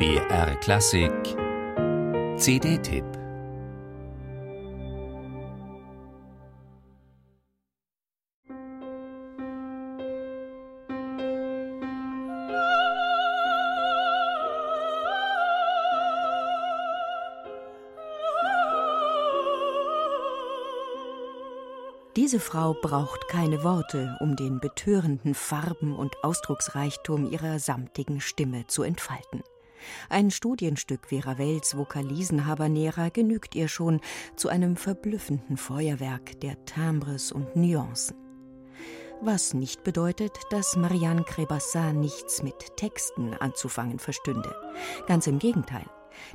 BR Klassik CD-Tipp Diese Frau braucht keine Worte, um den betörenden Farben und Ausdrucksreichtum ihrer samtigen Stimme zu entfalten. Ein Studienstück wie Ravels Vokalisen Habanera genügt ihr schon zu einem verblüffenden Feuerwerk der Timbres und Nuancen. Was nicht bedeutet, dass Marianne Crébassin nichts mit Texten anzufangen verstünde. Ganz im Gegenteil.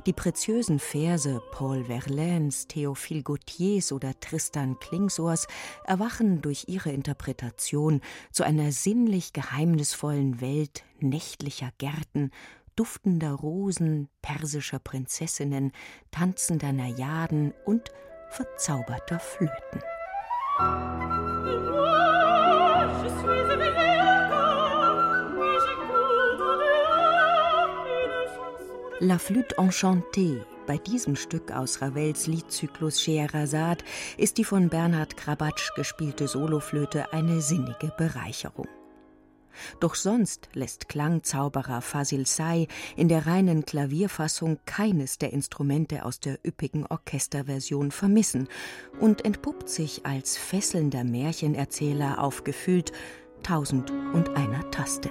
Die preziösen Verse Paul Verlaines, Théophile Gautiers oder Tristan Klingsors erwachen durch ihre Interpretation zu einer sinnlich geheimnisvollen Welt nächtlicher Gärten, duftender Rosen, persischer Prinzessinnen, tanzender Najaden und verzauberter Flöten. La Flûte enchantée bei diesem Stück aus Ravels Liedzyklus Scheherazade ist die von Bernhard Krabatsch gespielte Soloflöte eine sinnige Bereicherung. Doch sonst lässt Klangzauberer Fasil Say in der reinen Klavierfassung keines der Instrumente aus der üppigen Orchesterversion vermissen und entpuppt sich als fesselnder Märchenerzähler auf gefühlt tausend und einer Taste.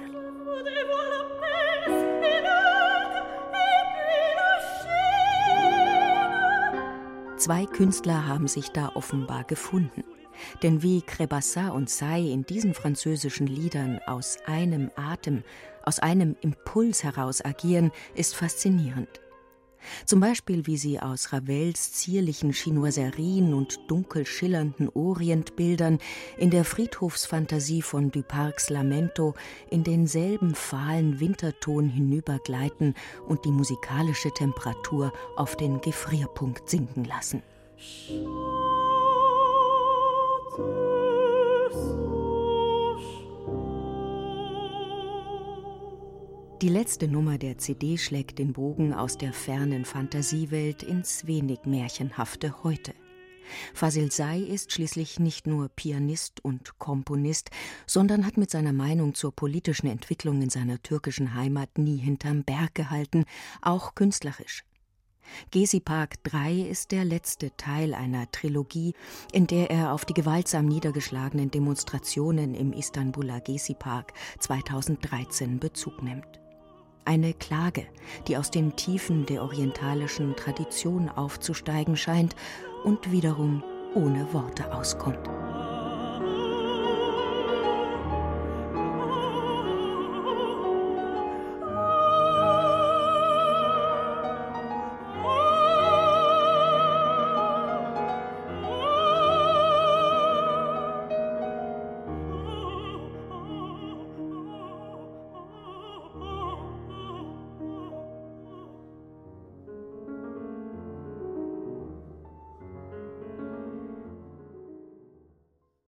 Zwei Künstler haben sich da offenbar gefunden. Denn wie Crébassin und Say in diesen französischen Liedern aus einem Atem, aus einem Impuls heraus agieren, ist faszinierend. Zum Beispiel, wie sie aus Ravels zierlichen Chinoiserien und dunkel schillernden Orientbildern in der Friedhofsfantasie von Duparcs Lamento in denselben fahlen Winterton hinübergleiten und die musikalische Temperatur auf den Gefrierpunkt sinken lassen. Die letzte Nummer der CD schlägt den Bogen aus der fernen Fantasiewelt ins wenig märchenhafte Heute. Fasil Say ist schließlich nicht nur Pianist und Komponist, sondern hat mit seiner Meinung zur politischen Entwicklung in seiner türkischen Heimat nie hinterm Berg gehalten, auch künstlerisch. Gezi Park 3 ist der letzte Teil einer Trilogie, in der er auf die gewaltsam niedergeschlagenen Demonstrationen im Istanbuler Gezi Park 2013 Bezug nimmt. Eine Klage, die aus den Tiefen der orientalischen Tradition aufzusteigen scheint und wiederum ohne Worte auskommt.